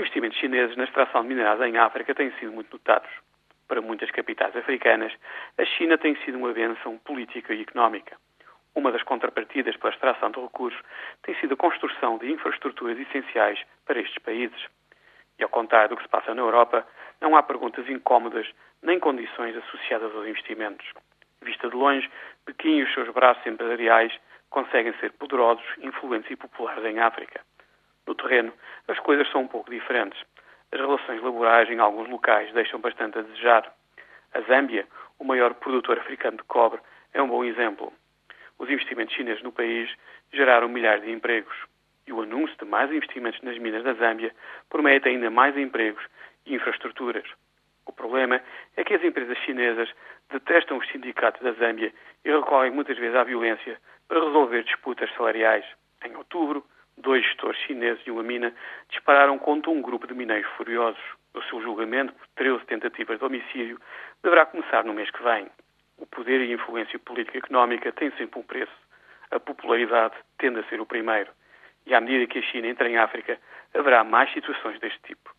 investimentos chineses na extração de minerais em África têm sido muito notados. Para muitas capitais africanas, a China tem sido uma bênção política e económica. Uma das contrapartidas pela extração de recursos tem sido a construção de infraestruturas essenciais para estes países. E ao contrário do que se passa na Europa, não há perguntas incómodas nem condições associadas aos investimentos. Vista de longe, Pequim e os seus braços empresariais conseguem ser poderosos, influentes e populares em África. No terreno, as coisas são um pouco diferentes. As relações laborais em alguns locais deixam bastante a desejar. A Zâmbia, o maior produtor africano de cobre, é um bom exemplo. Os investimentos chineses no país geraram milhares de empregos. E o anúncio de mais investimentos nas minas da Zâmbia promete ainda mais empregos e infraestruturas. O problema é que as empresas chinesas detestam os sindicatos da Zâmbia e recorrem muitas vezes à violência para resolver disputas salariais. Em outubro, dois chineses de uma mina dispararam contra um grupo de mineiros furiosos. O seu julgamento, por 13 tentativas de homicídio, deverá começar no mês que vem. O poder e a influência política e económica têm sempre um preço. A popularidade tende a ser o primeiro. E à medida que a China entra em África, haverá mais situações deste tipo.